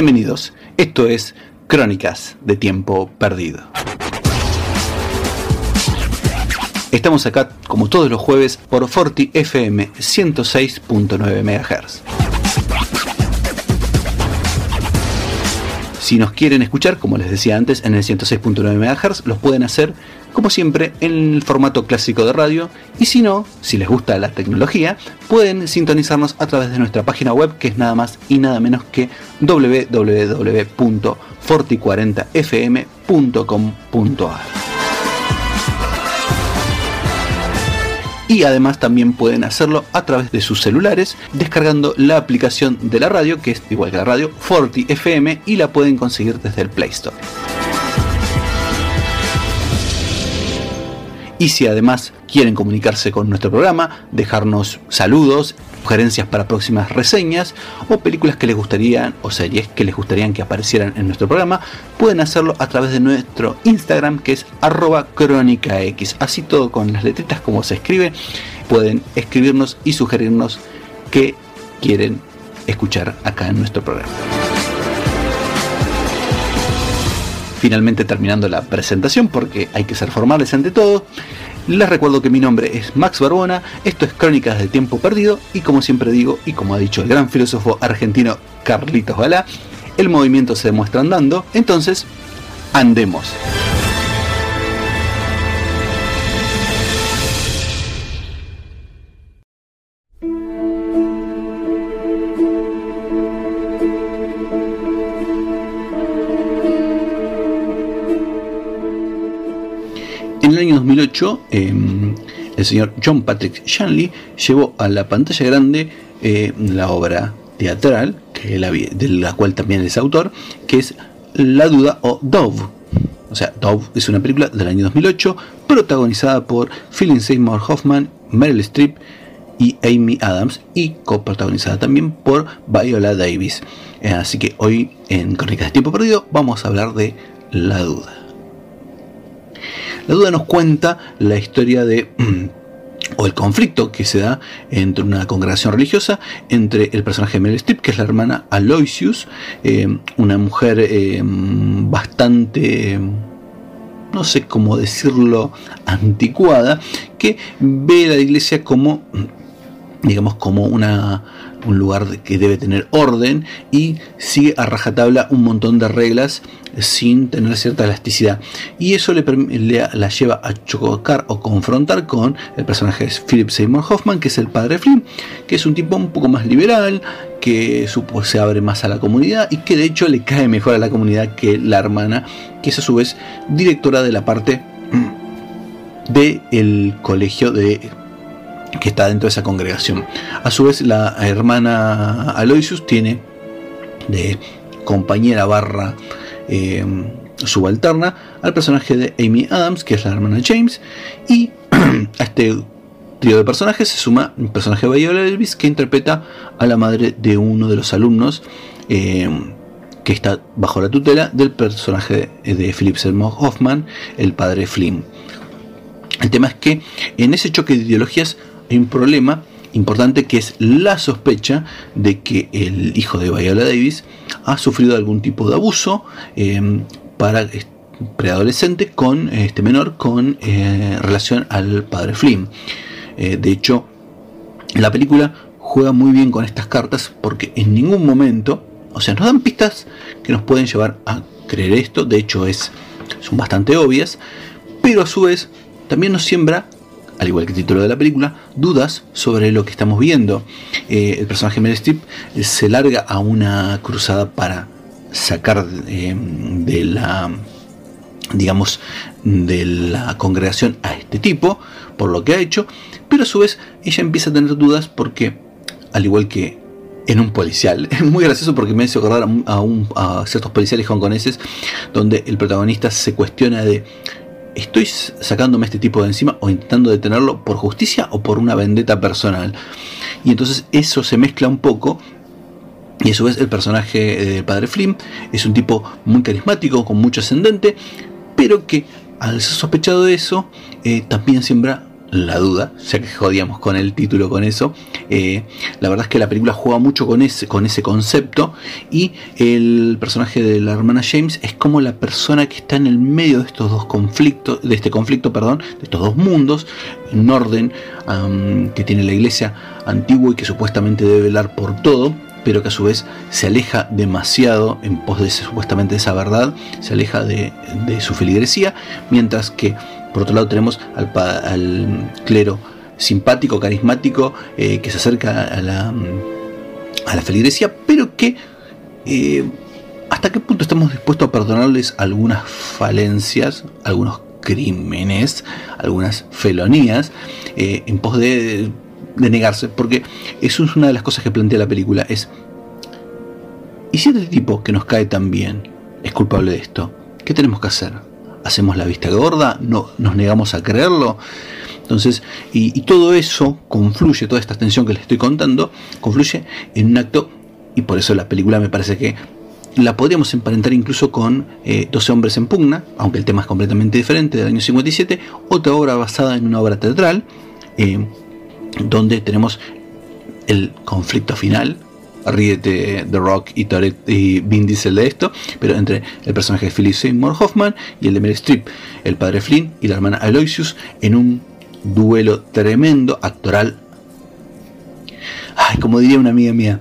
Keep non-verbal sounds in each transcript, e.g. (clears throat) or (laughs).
Bienvenidos, esto es Crónicas de Tiempo Perdido. Estamos acá como todos los jueves por Forti FM 106.9 MHz. Si nos quieren escuchar, como les decía antes, en el 106.9 MHz, los pueden hacer, como siempre, en el formato clásico de radio. Y si no, si les gusta la tecnología, pueden sintonizarnos a través de nuestra página web, que es nada más y nada menos que www.forti40fm.com.ar. y además también pueden hacerlo a través de sus celulares descargando la aplicación de la radio que es igual que la radio Forti FM y la pueden conseguir desde el Play Store. Y si además quieren comunicarse con nuestro programa, dejarnos saludos, sugerencias para próximas reseñas o películas que les gustarían o series que les gustarían que aparecieran en nuestro programa, pueden hacerlo a través de nuestro Instagram que es arroba crónica X. Así todo con las letritas como se escribe, pueden escribirnos y sugerirnos qué quieren escuchar acá en nuestro programa. Finalmente terminando la presentación porque hay que ser formales ante todo. Les recuerdo que mi nombre es Max Barbona, esto es Crónicas del Tiempo Perdido y como siempre digo y como ha dicho el gran filósofo argentino Carlitos Balá, el movimiento se demuestra andando, entonces andemos. 2008, em, el señor John Patrick Shanley llevó a la pantalla grande eh, la obra teatral, que de la cual también es autor, que es La Duda o Dove. O sea, Dove es una película del año 2008 protagonizada por Philip Seymour Hoffman, Meryl Streep y Amy Adams y coprotagonizada también por Viola Davis. Eh, así que hoy en Crónicas de Tiempo Perdido vamos a hablar de La Duda. La duda nos cuenta la historia de (clears throat) o el conflicto que se da entre una congregación religiosa entre el personaje de Meryl Streep, que es la hermana Aloysius, eh, una mujer eh, bastante no sé cómo decirlo, anticuada, que ve la iglesia como, digamos, como una, un lugar que debe tener orden y sigue a rajatabla un montón de reglas sin tener cierta elasticidad. Y eso le, la lleva a chocar o confrontar con el personaje de Philip Seymour Hoffman, que es el padre Flynn, que es un tipo un poco más liberal, que supo, se abre más a la comunidad y que de hecho le cae mejor a la comunidad que la hermana, que es a su vez directora de la parte del colegio de que está dentro de esa congregación. A su vez, la hermana Aloysius tiene de compañera barra eh, subalterna al personaje de Amy Adams, que es la hermana James, y (clears throat) a este trío de personajes se suma un personaje de Viola Elvis que interpreta a la madre de uno de los alumnos eh, que está bajo la tutela del personaje de Philip Seymour Hoffman, el padre Flynn. El tema es que en ese choque de ideologías hay un problema importante que es la sospecha de que el hijo de Viola Davis ha sufrido algún tipo de abuso em, para preadolescente con este menor con eh, relación al padre Flynn. Eh, de hecho, la película juega muy bien con estas cartas porque en ningún momento, o sea, nos dan pistas que nos pueden llevar a creer esto, de hecho es, son bastante obvias, pero a su vez también nos siembra al igual que el título de la película, dudas sobre lo que estamos viendo. Eh, el personaje Meryl eh, se larga a una cruzada para sacar eh, de la digamos de la congregación a este tipo por lo que ha hecho pero a su vez ella empieza a tener dudas porque al igual que en un policial. (laughs) Es muy gracioso porque me hace acordar a, a ciertos policiales hongkoneses donde el protagonista se cuestiona de ¿estoy sacándome este tipo de encima o intentando detenerlo por justicia o por una vendetta personal? Y entonces eso se mezcla un poco. Y a su vez el personaje del padre Flynn es un tipo muy carismático, con mucho ascendente, pero que al ser sospechado de eso, eh, también siembra la duda, ya que jodíamos con el título con eso. Eh, la verdad es que la película juega mucho con ese, con ese concepto y el personaje de la hermana James es como la persona que está en el medio de estos dos conflictos, de este conflicto, perdón, de estos dos mundos, en orden que tiene la iglesia antigua y que supuestamente debe velar por todo, pero que a su vez se aleja demasiado en pos de supuestamente esa verdad, se aleja de, de su feligresía, mientras que por otro lado tenemos al, clero simpático, carismático, eh, que se acerca a la, a la feligresía, pero que eh, hasta qué punto estamos dispuestos a perdonarles algunas falencias, algunos crímenes, algunas felonías, eh, en pos de, de, negarse, porque eso es una de las cosas que plantea la película, es, ¿y si este tipo que nos cae tan bien es culpable de esto? ¿Qué tenemos que hacer? Hacemos la vista gorda, no, nos negamos a creerlo. Entonces, y, todo eso confluye, toda esta tensión que les estoy contando, confluye en un acto, y por eso la película me parece que la podríamos emparentar incluso con 12 eh, hombres en pugna, aunque el tema es completamente diferente, del año 57, otra obra basada en una obra teatral, eh, donde tenemos el conflicto final, ríete The Rock y, y Vin Diesel de esto, pero entre el personaje de Philip Seymour Hoffman y el de Meryl Streep, el padre Flynn y la hermana Aloysius, en un duelo tremendo, actoral. Ay, como diría una amiga mía,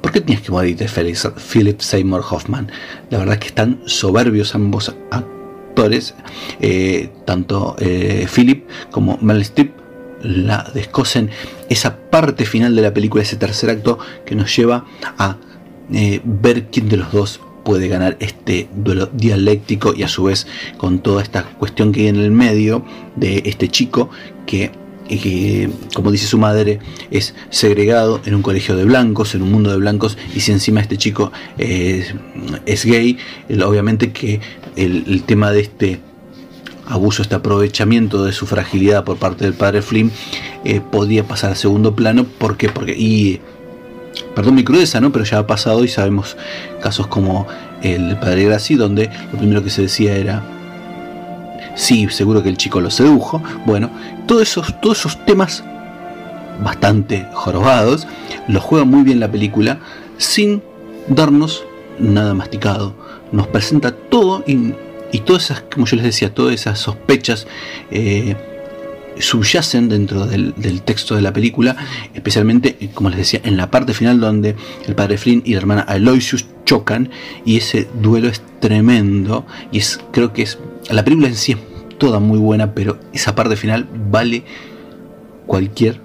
¿por qué tenías que morirte, Philip Seymour Hoffman? La verdad es que están soberbios ambos actores, eh, tanto eh, Philip como Meryl Streep la descosen esa parte final de la película, ese tercer acto que nos lleva a eh, ver quién de los dos puede ganar este duelo dialéctico y a su vez con toda esta cuestión que hay en el medio de este chico que, como dice su madre, es segregado en un colegio de blancos, en un mundo de blancos, y si encima este chico es gay, obviamente que el tema de este abuso, este aprovechamiento de su fragilidad por parte del padre Flynn, eh, podía pasar a segundo plano. ¿Por qué? Porque, y, perdón mi crudeza, ¿no? Pero ya ha pasado y sabemos casos como el padre Graci, donde lo primero que se decía era, sí, seguro que el chico lo sedujo. Bueno, todos esos, todos esos temas bastante jorobados, los juega muy bien la película sin darnos nada masticado. Nos presenta todo y y todas esas, como yo les decía, todas esas sospechas eh, subyacen dentro del, texto de la película, especialmente, eh, como les decía, en la parte final donde el padre Flynn y la hermana Aloysius chocan y ese duelo es tremendo y es, creo que es, la película en sí es toda muy buena, pero esa parte final vale cualquier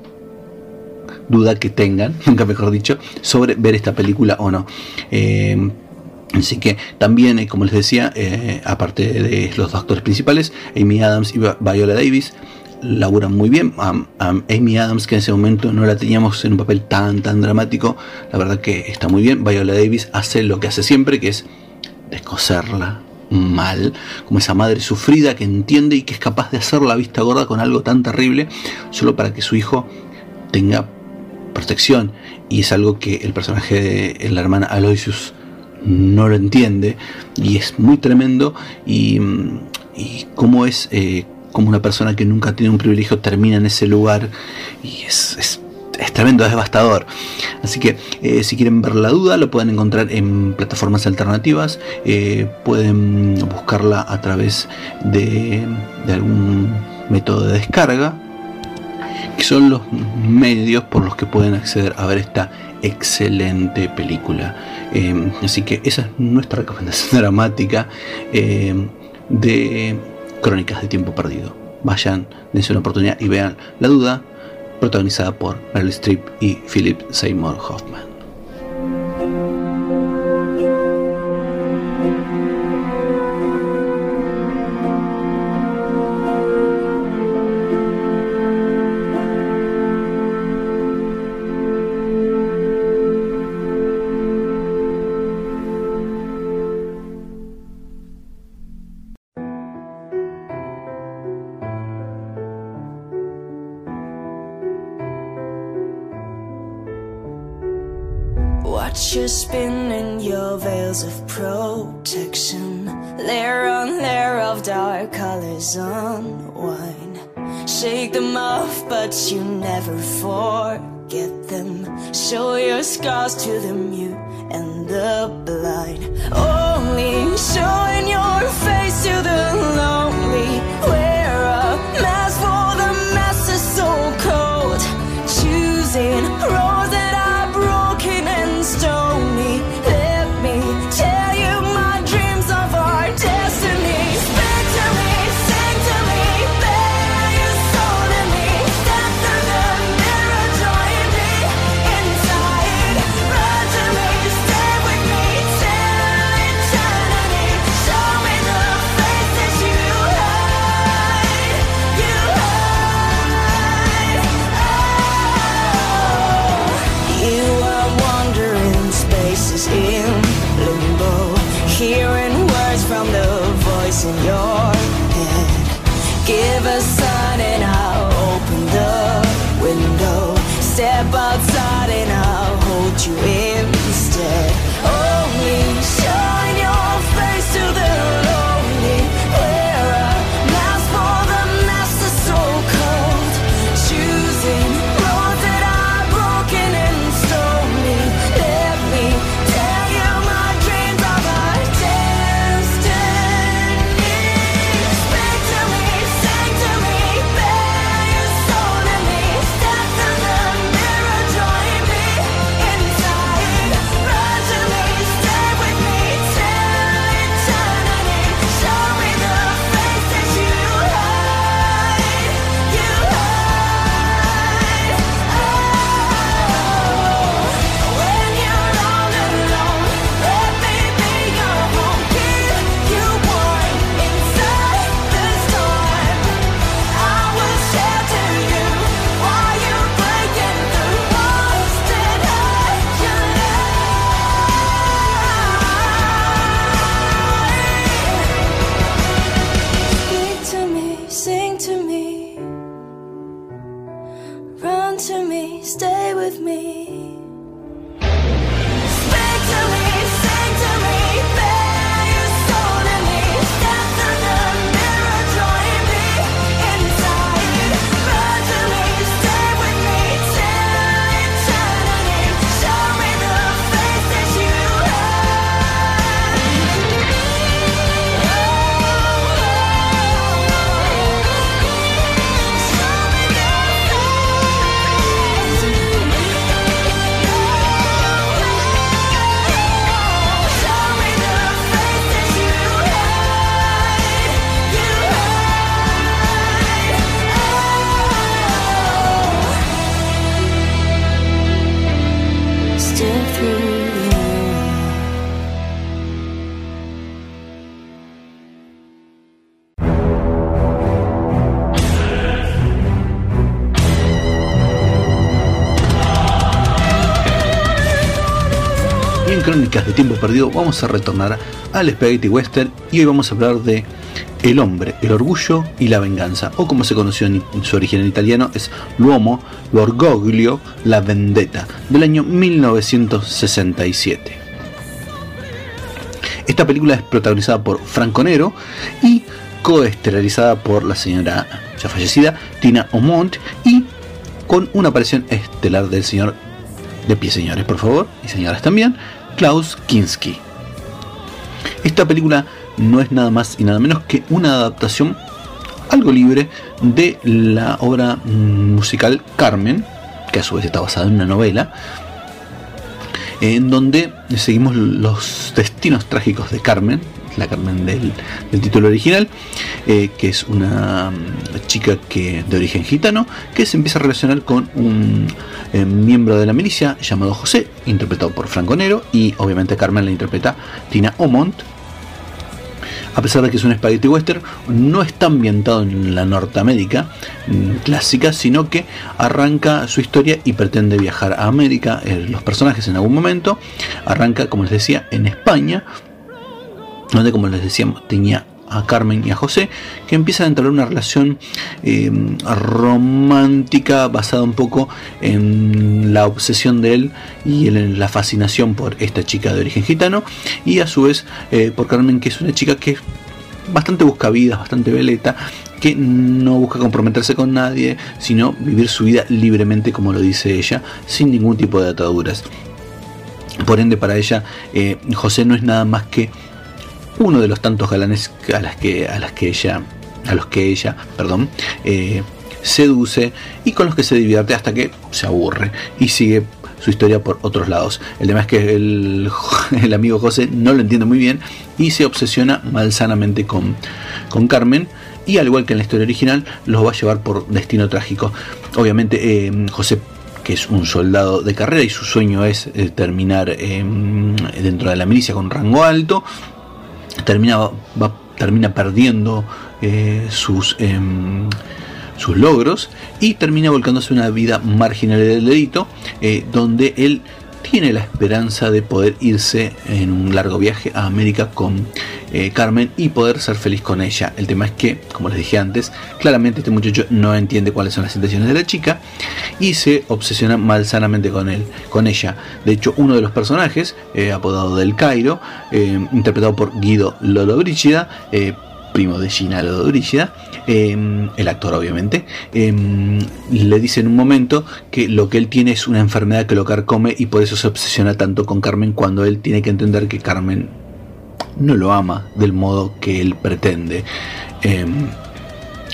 duda que tengan, (laughs) nunca mejor dicho, sobre ver esta película o no. Eh, Así que también, eh, como les decía, eh, aparte de los dos actores principales, Amy Adams y Viola Davis laburan muy bien. Amy Adams, que en ese momento no la teníamos en un papel tan tan dramático, la verdad que está muy bien. Viola Davis hace lo que hace siempre, que es descoserla mal, como esa madre sufrida que entiende y que es capaz de hacer la vista gorda con algo tan terrible, solo para que su hijo tenga protección. Y es algo que el personaje de la hermana Aloysius no lo entiende y es muy tremendo y, y cómo es eh, como una persona que nunca tiene un privilegio termina en ese lugar y es, es, tremendo, es devastador. Así que eh, si quieren ver la duda lo pueden encontrar en plataformas alternativas, eh, pueden buscarla a través de, de algún método de descarga que son los medios por los que pueden acceder a ver esta excelente película. Em, así que esa es nuestra recomendación (laughs) dramática em, de Crónicas de Tiempo Perdido. Vayan, dense una oportunidad y vean La Duda, protagonizada por Meryl Streep y Philip Seymour Hoffman. You're spinning your veils of protection. Layer on layer of dark colors unwind. Shake them off, but you never forget them. Show your scars to the mute and the blind. Only showing your face to the in your head. Give a sign and I'll open the window. Step outside and I'll hold you instead. De Tiempo Perdido vamos a retornar al Spaghetti Western y hoy vamos a hablar de El hombre, el orgullo y la venganza, o como se conoció en su origen en italiano es L'uomo, l'orgoglio, la vendetta, del año 1967. Esta película es protagonizada por Franco Nero y coestelarizada por la señora ya fallecida Tina O'Mont y con una aparición estelar del señor de pie señores por favor y señoras también Klaus Kinski. Esta película no es nada más y nada menos que una adaptación algo libre de la obra musical Carmen, que a su vez está basada en una novela, en donde seguimos los destinos trágicos de Carmen, la Carmen del, título original, eh, que es una mm, chica que de origen gitano que se empieza a relacionar con un eh, miembro de la milicia llamado José, interpretado por Franco Nero, y obviamente Carmen la interpreta Tina O'Mont. A pesar de que es un spaghetti western, no está ambientado en la Norteamérica mm, clásica, sino que arranca su historia y pretende viajar a América. Eh, los personajes en algún momento arranca, como les decía, en España, donde como les decíamos tenía a Carmen y a José, que empiezan a entrar una relación eh, romántica basada un poco en la obsesión de él y en la fascinación por esta chica de origen gitano, y a su vez eh, por Carmen, que es una chica que bastante buscavidas, bastante veleta, que no busca comprometerse con nadie, sino vivir su vida libremente, como lo dice ella, sin ningún tipo de ataduras. Por ende, para ella, eh, José no es nada más que uno de los tantos galanes a las que, a las que ella, a los que ella, perdón, eh, seduce y con los que se divierte hasta que se aburre y sigue su historia por otros lados. El tema es que el, (laughs) el amigo José no lo entiende muy bien y se obsesiona malsanamente con, con Carmen y al igual que en la historia original los va a llevar por destino trágico. Obviamente eh, José que es un soldado de carrera y su sueño es eh, terminar em, dentro de la milicia con rango alto, termina, va, termina perdiendo eh, sus em, sus logros y termina volcándose una vida marginal del delito, eh, donde él tiene la esperanza de poder irse en un largo viaje a América con eh, Carmen y poder ser feliz con ella. El tema es que, como les dije antes, claramente este muchacho no entiende cuáles son las intenciones de la chica y se obsesiona malsanamente con él, con ella. De hecho, uno de los personajes, eh, apodado del Cairo, interpretado por Guido Lollobrigida, primo de Gina Lollobrigida, Em, el actor obviamente, le dice en un momento que lo que él tiene es una enfermedad que lo carcome y por eso se obsesiona tanto con Carmen cuando él tiene que entender que Carmen no lo ama del modo que él pretende. Em,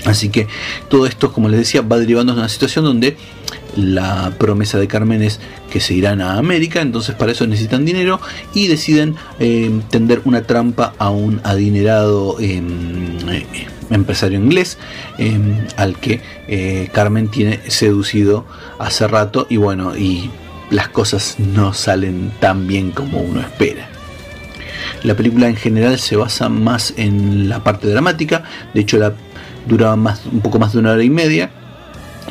así que todo esto, como les decía, va derivando de una situación donde la promesa de Carmen es que se irán a América, entonces para eso necesitan dinero y deciden tender una trampa a un adinerado empresario inglés em, al que eh, Carmen tiene seducido hace rato y bueno, y las cosas no salen tan bien como uno espera. La película en general se basa más en la parte dramática, de hecho la duraba más, un poco más de una hora y media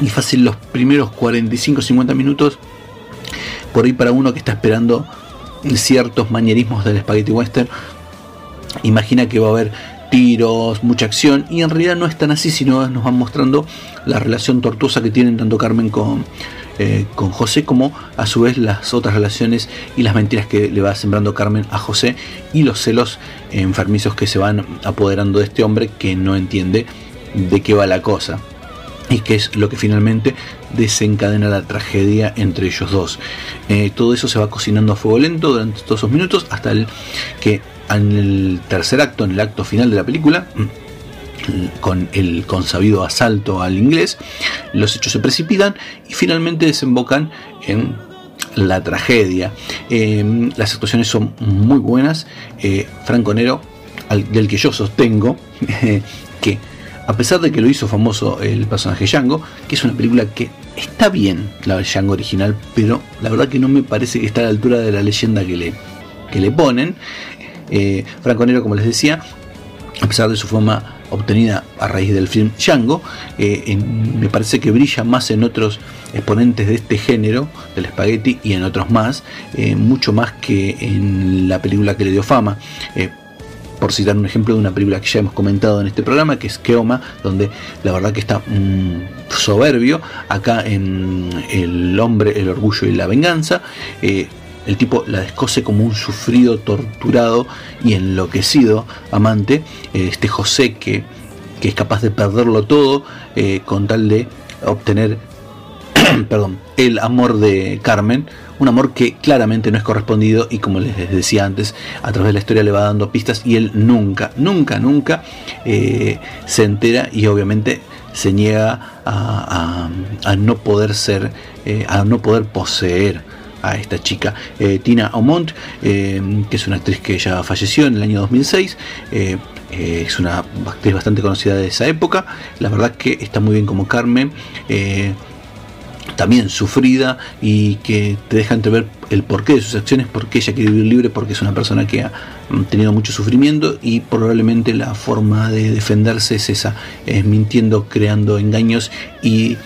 y fácil los primeros 45-50 minutos por ahí para uno que está esperando ciertos manierismos del spaghetti western imagina que va a haber tiros, mucha acción, y en realidad no es tan así, sino nos van mostrando la relación tortuosa que tienen tanto Carmen con, eh, con José como a su vez las otras relaciones y las mentiras que le va sembrando Carmen a José y los celos enfermizos que se van apoderando de este hombre que no entiende de qué va la cosa y que es lo que finalmente desencadena la tragedia entre ellos dos. Eh, todo eso se va cocinando a fuego lento durante todos esos minutos hasta el que en el tercer acto, en el acto final de la película, con el consabido asalto al inglés, los hechos se precipitan y finalmente desembocan en la tragedia. Em, las actuaciones son muy buenas. Eh, Franco Nero, del que yo sostengo (laughs) que a pesar de que lo hizo famoso el personaje Django, que es una película que está bien, la Django original, pero la verdad que no me parece que está a la altura de la leyenda que le, que le ponen. Eh, Franco Nero, como les decía, a pesar de su fama obtenida a raíz del film Django, eh, me parece que brilla más en otros exponentes de este género, del spaghetti, y en otros más, eh, mucho más que en la película que le dio fama. por citar un ejemplo de una película que ya hemos comentado en este programa, que es Keoma, donde la verdad que está mm, soberbio. Acá en El hombre, el orgullo y la venganza, el tipo la descose como un sufrido, torturado y enloquecido amante. Eh, este José que, es capaz de perderlo todo eh, con tal de obtener (clears throat) perdón, el amor de Carmen. Un amor que claramente no es correspondido y como les decía antes, a través de la historia le va dando pistas y él nunca, nunca, nunca eh, se entera y obviamente se niega a no poder ser, a no poder poseer a esta chica, eh, Tina Aumont, eh, que es una actriz que ya falleció en el año 2006. Eh, es una actriz bastante conocida de esa época. La verdad que está muy bien como Carmen. También sufrida y que te deja entrever el porqué de sus acciones, porque ella quiere vivir libre, porque es una persona que ha mm, tenido mucho sufrimiento y probablemente la forma de defenderse es esa, es mintiendo, creando engaños y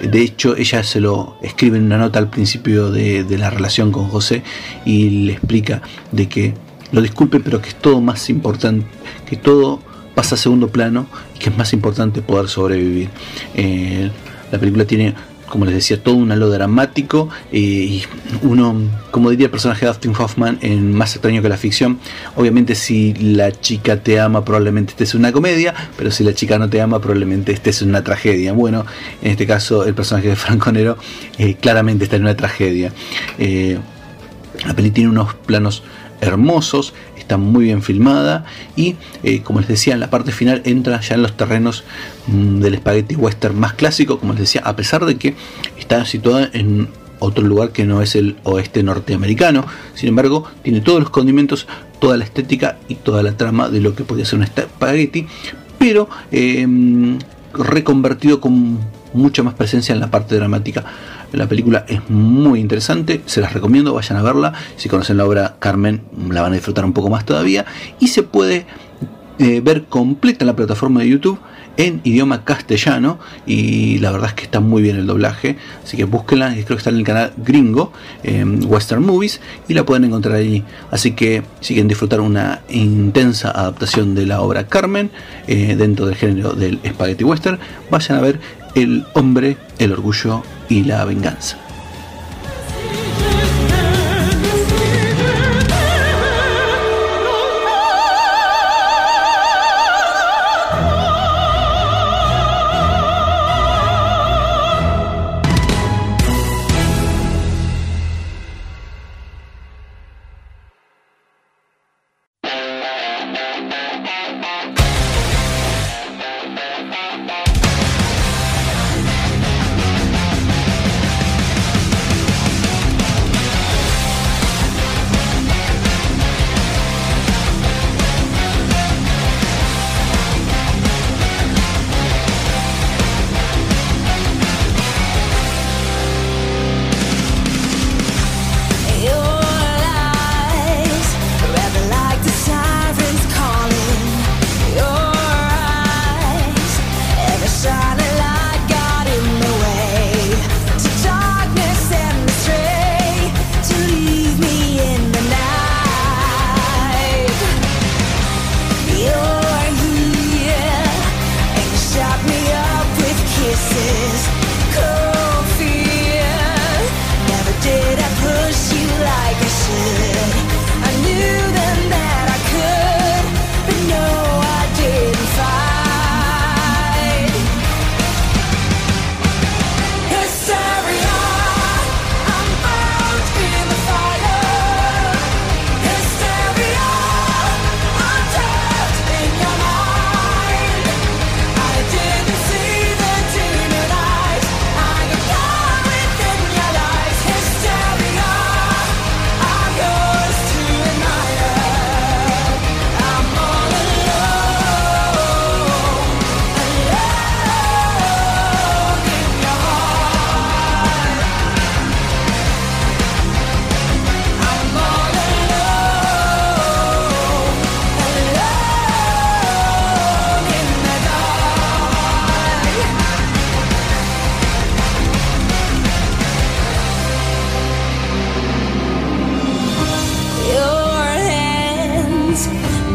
de hecho, ella se lo escribe en una nota al principio de, la relación con José y le explica de que lo disculpe, pero que es todo más importante, que todo pasa a segundo plano y que es más importante poder sobrevivir. Eh, la película tiene como les decía, todo un halo dramático eh, y uno, como diría el personaje de Dustin Hoffman en Más extraño que la ficción, obviamente si la chica te ama probablemente este es una comedia, pero si la chica no te ama probablemente este es una tragedia. Bueno, en este caso el personaje de Franco Nero eh, claramente está en una tragedia. Eh, la peli tiene unos planos hermosos, está muy bien filmada y eh, como les decía en la parte final entra ya en los terrenos mm, del spaghetti western más clásico, como les decía, a pesar de que está situada en otro lugar que no es el oeste norteamericano, sin embargo tiene todos los condimentos, toda la estética y toda la trama de lo que podía ser un spaghetti, pero em, reconvertido con mucha más presencia en la parte dramática. La película es muy interesante, se las recomiendo, vayan a verla. Si conocen la obra Carmen, la van a disfrutar un poco más todavía. Y se puede eh, ver completa en la plataforma de YouTube en idioma castellano y la verdad es que está muy bien el doblaje así que búsquenla creo que está en el canal gringo Western Movies y la pueden encontrar allí así que si quieren disfrutar una intensa adaptación de la obra Carmen eh, dentro del género del spaghetti western vayan a ver El hombre, el orgullo y la venganza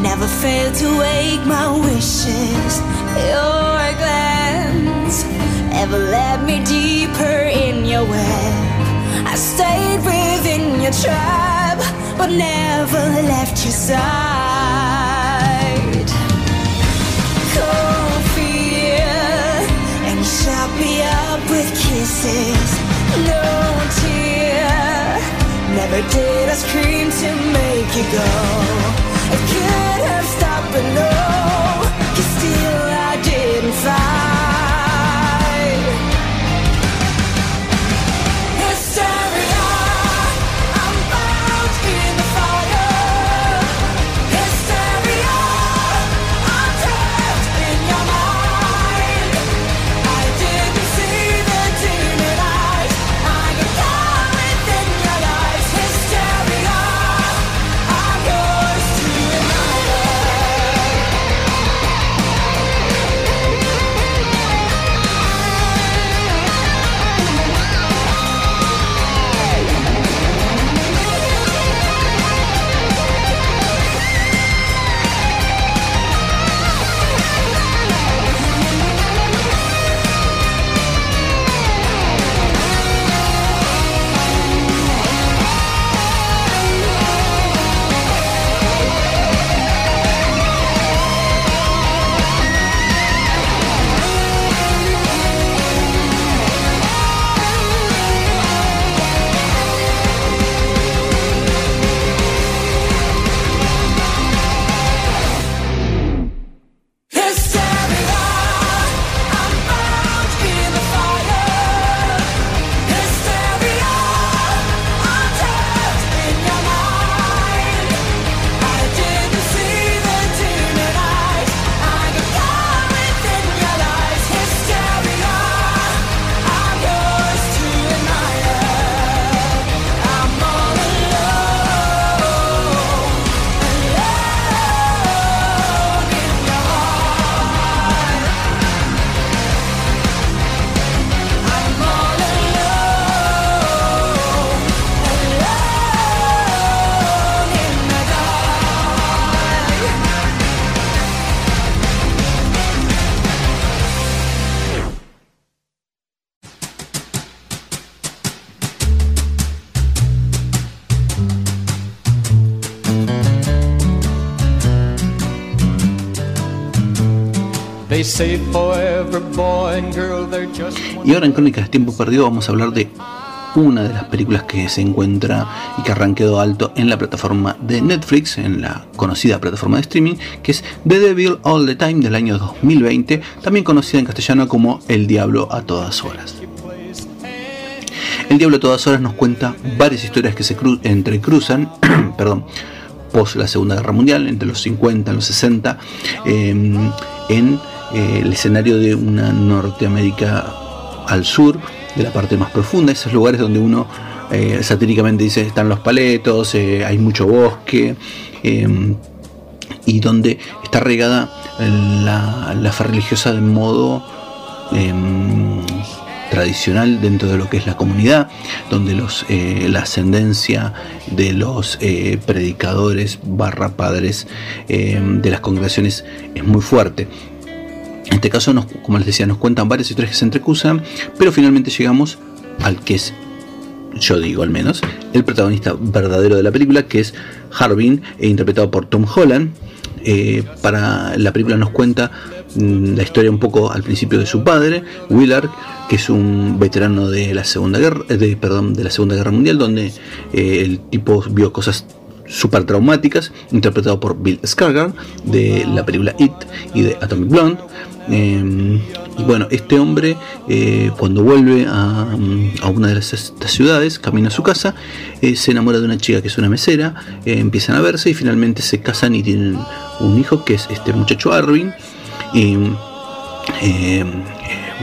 never fail to wake my wishes. Your glance ever led me deeper in your web. I stayed within your tribe, but never left your side. Cold fear, and you shut me up with kisses. No tear, never did I scream to make you go. I can't have stopped, but no, you still. Y ahora en Crónicas de Tiempo Perdido vamos a hablar de una de las películas que se encuentra y que arranqueó alto en la plataforma de Netflix, en la conocida plataforma de streaming, que es The Devil All the Time del año 2020, también conocida en castellano como El Diablo a todas horas. El Diablo a todas horas nos cuenta varias historias que se entrecruzan, (clears throat) perdón, post la Segunda Guerra Mundial, entre los 50 y los 60, em, en eh, el escenario de una Norteamérica al sur, de la parte más profunda, esos lugares donde uno eh, satíricamente dice están los paletos, eh, hay mucho bosque, em, y donde está regada la, la fe religiosa de modo em, tradicional dentro de lo que es la comunidad, donde los, la ascendencia de los predicadores barra padres em, de las congregaciones es muy fuerte. En este caso, como les decía, nos cuentan varias historias que se entrecruzan, pero finalmente llegamos al que es, yo digo al menos, el protagonista verdadero de la película, que es Harbin, e interpretado por Tom Holland. Eh, para la película nos cuenta mm, la historia un poco al principio de su padre, Willard, que es un veterano de la Segunda Guerra, eh, de, perdón, de la Segunda Guerra Mundial, donde eh, el tipo vio cosas super traumáticas, interpretado por Bill Skarsgård de la película It y de Atomic Blonde. Em, y bueno, este hombre eh, cuando vuelve a, una de estas ciudades, camina a su casa, eh, se enamora de una chica que es una mesera, eh, empiezan a verse y finalmente se casan y tienen un hijo que es este muchacho Arvin. Y, em,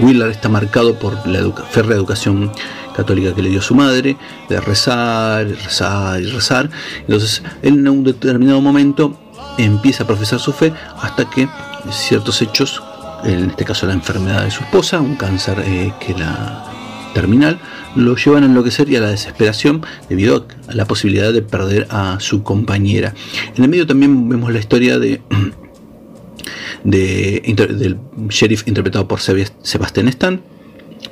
Willard está marcado por la férrea educación católica que le dio su madre, de rezar, rezar y rezar. Entonces, en un determinado momento empieza a profesar su fe hasta que ciertos hechos en este caso la enfermedad de su esposa, un cáncer eh, que la terminal, lo llevan a enloquecer y a la desesperación debido a la posibilidad de perder a su compañera. En el medio también vemos la historia de, de del sheriff interpretado por Sebastian Stan,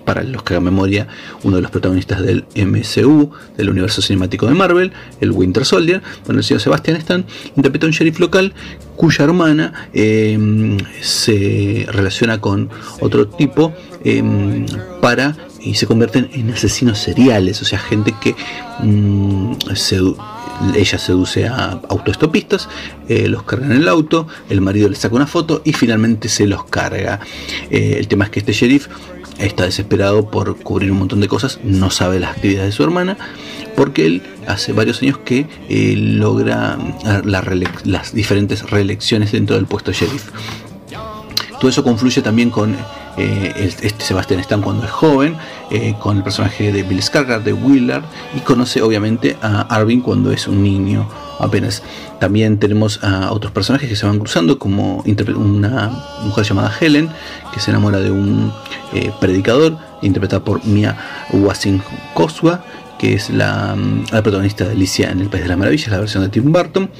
para los que hagan memoria, uno de los protagonistas del MCU, del universo cinemático de Marvel, el Winter Soldier. Bueno, el señor Sebastian Stan interpreta a un sheriff local cuya hermana em, se relaciona con otro tipo em, para y se convierten en asesinos seriales, o sea, gente que mm, ella seduce a autoestopistas, eh, los carga en el auto, el marido le saca una foto y finalmente se los carga. Eh, el tema es que este sheriff está desesperado por cubrir un montón de cosas, no sabe las actividades de su hermana, porque él hace varios años que eh, logra las diferentes reelecciones dentro del puesto sheriff. Todo eso confluye también con eh, este Sebastián Stan cuando es joven, eh, con el personaje de Bill Skarsgård, de Willard, y conoce obviamente a Arvin cuando es un niño apenas. También tenemos a otros personajes que se van cruzando, como una mujer llamada Helen, que se enamora de un eh, predicador, interpretada por Mia Wasikowska, que es la, la, protagonista de Alicia en el País de las Maravillas, la versión de Tim Burton.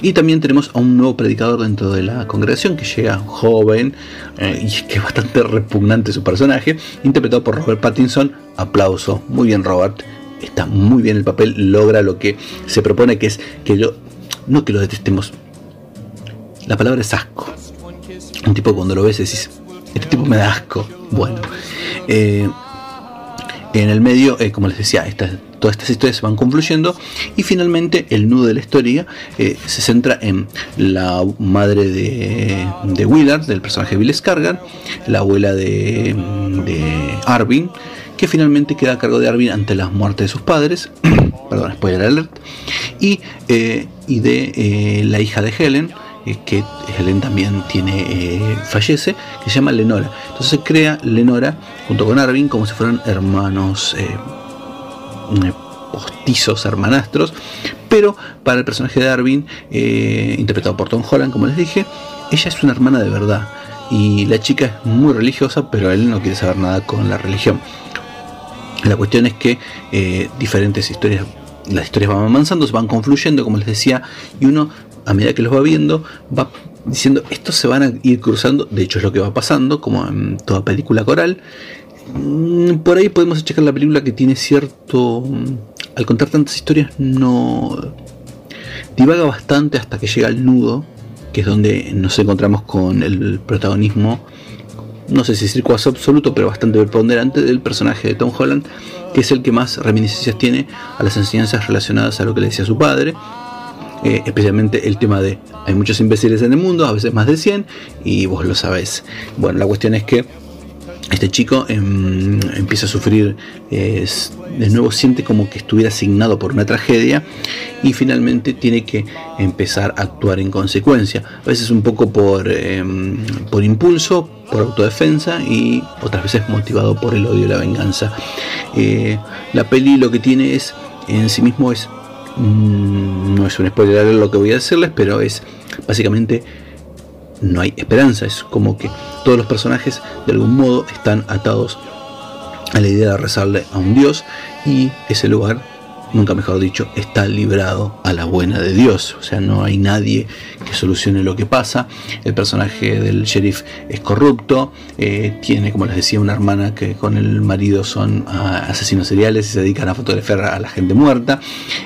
Y también tenemos a un nuevo predicador dentro de la congregación que llega joven eh, y que es bastante repugnante su personaje, interpretado por Robert Pattinson. Aplauso, muy bien Robert, está muy bien el papel, logra lo que se propone, que es que lo, no que lo detestemos, la palabra es asco. Un tipo cuando lo ves decís, este tipo me da asco. Bueno, eh, en el medio, eh, como les decía, todas estas historias se van confluyendo y finalmente el nudo de la historia eh, se centra en la madre de, de, Willard, del personaje Bill Scargar, la abuela de, de Arvin, que finalmente queda a cargo de Arvin ante la muerte de sus padres, (clears throat) perdón, spoiler alert, y, eh, y de la hija de Helen, que Helen también tiene, fallece, que se llama Lenora. Entonces se crea Lenora junto con Arvin como si fueran hermanos eh, eh, postizos, hermanastros, pero para el personaje de Arvin, eh, interpretado por Tom Holland, como les dije, ella es una hermana de verdad y la chica es muy religiosa, pero él no quiere saber nada con la religión. La cuestión es que diferentes historias, las historias van avanzando, se van confluyendo, como les decía, y uno a medida que los va viendo, va diciendo, estos se van a ir cruzando, de hecho es lo que va pasando, como en toda película coral. Mm, por ahí podemos checar la película que tiene cierto... Mm, al contar tantas historias no... divaga bastante hasta que llega al nudo, que es donde nos encontramos con el protagonismo, no sé si circo absoluto, pero bastante preponderante del personaje de Tom Holland, que es el que más reminiscencias tiene a las enseñanzas relacionadas a lo que le decía su padre, eh, especialmente el tema de hay muchos imbéciles en el mundo, a veces más de 100, y vos lo sabés. Bueno, la cuestión es que este chico em, empieza a sufrir, de nuevo siente como que estuviera asignado por una tragedia y finalmente tiene que empezar a actuar en consecuencia. A veces un poco por, em, por impulso, por autodefensa y otras veces motivado por el odio y la venganza. Eh, la peli lo que tiene es, en sí mismo es, mm, no es un spoiler lo que voy a decirles, pero es básicamente no hay esperanza, es como que todos los personajes de algún modo están atados a la idea de rezarle a un dios y ese lugar nunca mejor dicho, está librado a la buena de Dios. O sea, no hay nadie que solucione lo que pasa. El personaje del sheriff es corrupto, eh, tiene, como les decía, una hermana que con el marido son ah, asesinos seriales y se dedican a fotografiar a la gente muerta.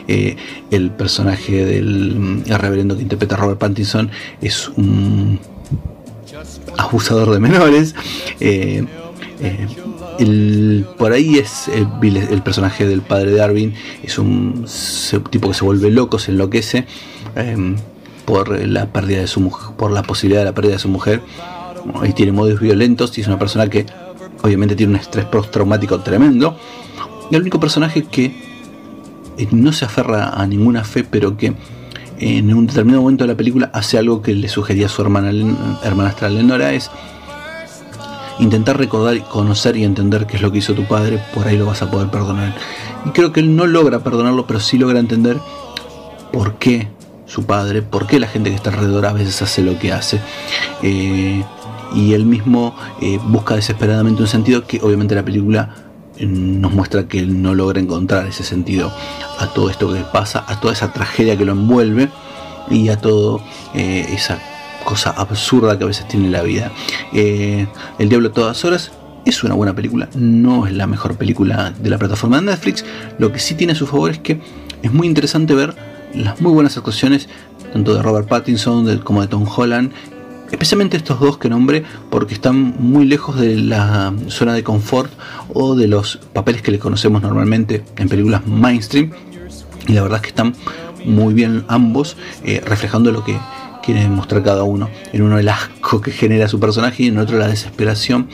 Eh, el personaje del mm, reverendo que interpreta Robert Pattinson es un abusador de menores. Eh, el, por ahí es el, personaje del padre de Darwin, es un tipo que se vuelve loco, se enloquece em, por la pérdida de su por la posibilidad de la pérdida de su mujer. Y tiene modos violentos y es una persona que obviamente tiene un estrés postraumático tremendo. Y el único personaje que eh, no se aferra a ninguna fe, pero que en un determinado momento de la película hace algo que le sugería a su hermana hermanastra Lenora es intentar recordar, conocer y entender qué es lo que hizo tu padre, por ahí lo vas a poder perdonar. Y creo que él no logra perdonarlo, pero sí logra entender por qué su padre, por qué la gente que está alrededor a veces hace lo que hace. Eh, y él mismo eh, busca desesperadamente un sentido que obviamente la película eh, nos muestra que él no logra encontrar ese sentido a todo esto que pasa, a toda esa tragedia que lo envuelve y a todo esa cosa absurda que a veces tiene la vida. Eh, el Diablo a todas horas es una buena película, no es la mejor película de la plataforma de Netflix. Lo que sí tiene a su favor es que es muy interesante ver las muy buenas actuaciones, tanto de Robert Pattinson como de Tom Holland. Especialmente estos dos que nombré porque están muy lejos de la zona de confort o de los papeles que le conocemos normalmente en películas mainstream. Y la verdad es que están muy bien ambos, eh, reflejando lo que quiere mostrar cada uno. En uno el asco que genera su personaje y en otro la desesperación,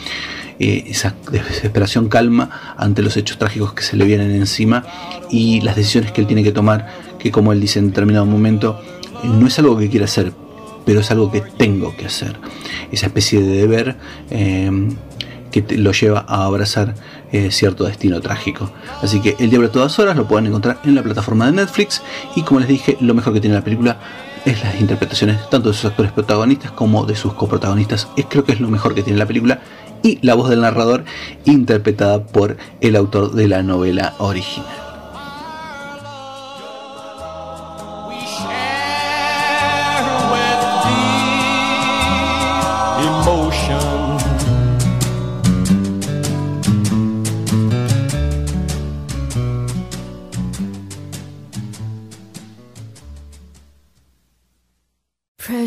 eh, esa desesperación calma ante los hechos trágicos que se le vienen encima y las decisiones que él tiene que tomar, que como él dice en determinado momento, no es algo que quiere hacer, pero es algo que tengo que hacer. Esa especie de deber eh, que lo lleva a abrazar eh, cierto destino trágico. Así que El Diablo a todas horas lo pueden encontrar en la plataforma de Netflix y como les dije, lo mejor que tiene la película es las interpretaciones tanto de sus actores protagonistas como de sus coprotagonistas. Es, creo que es lo mejor que tiene la película. Y la voz del narrador interpretada por el autor de la novela original.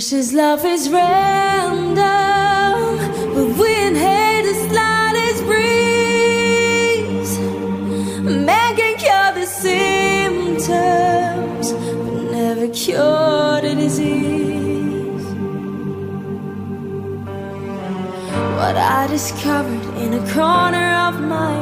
Precious love is random, but we inhale the slightest breeze. Man can cure the symptoms, but never cure the disease. What I discovered in a corner of my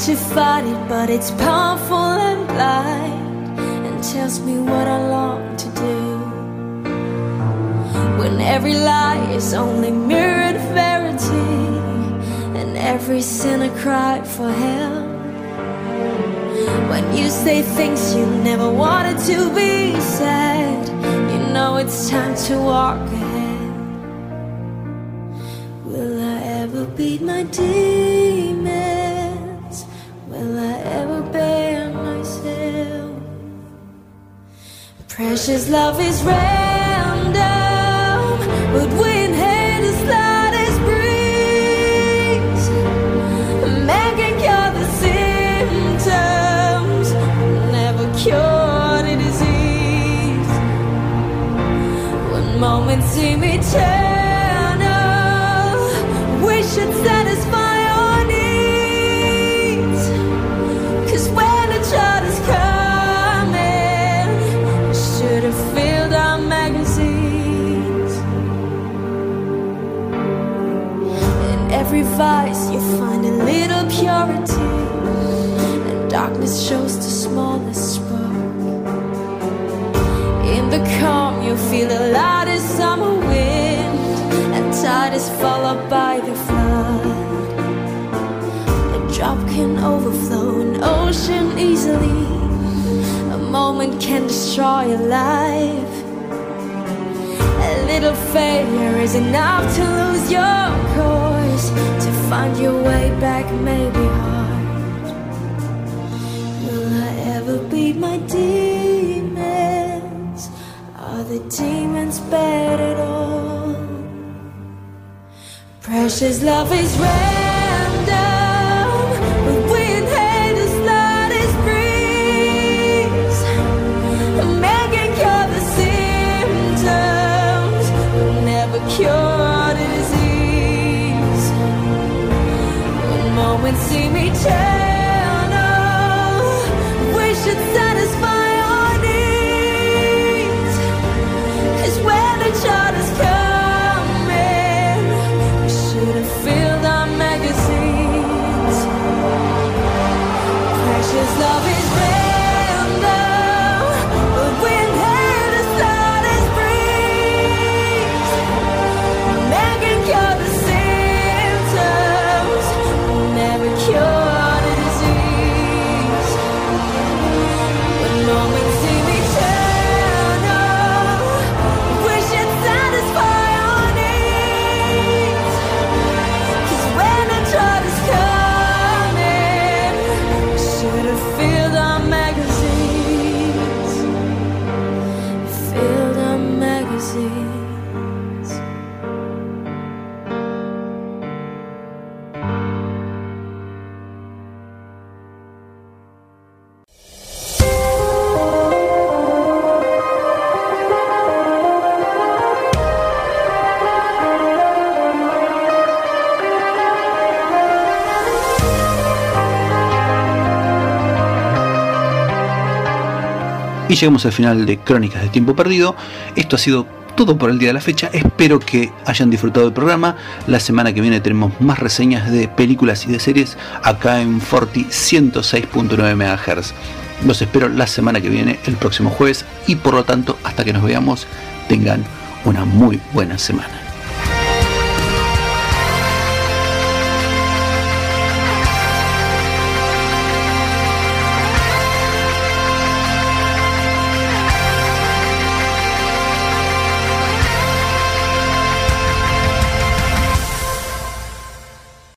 to fight it, but it's powerful and blind and tells me what I long to do. When every lie is only mirrored verity, and every sinner cried for help. When you say things you never wanted to be said, you know it's time to walk ahead. Will I ever beat my demons? precious love is random, but when hate is light as breeze, man can cure the symptoms, never cure the disease. One moments seem eternal, we should. Darkness shows the smallest spark. In the calm, you feel the lightest summer wind, and tide is followed by the flood. A drop can overflow an ocean easily. A moment can destroy a life. A little failure is enough to lose your course. To find your way back may be hard. Demons? Are the demons bad at all? Precious love is random, but we inhale the slightest breeze. A man can cure the symptoms, but never cure the disease. When moments seem eternal, Y llegamos al final de Crónicas de Tiempo Perdido. Esto ha sido todo por el día de la fecha. Espero que hayan disfrutado del programa. La semana que viene tenemos más reseñas de películas y de series acá en Forti 106.9 MHz. Los espero la semana que viene, el próximo jueves. Y por lo tanto, hasta que nos veamos, tengan una muy buena semana.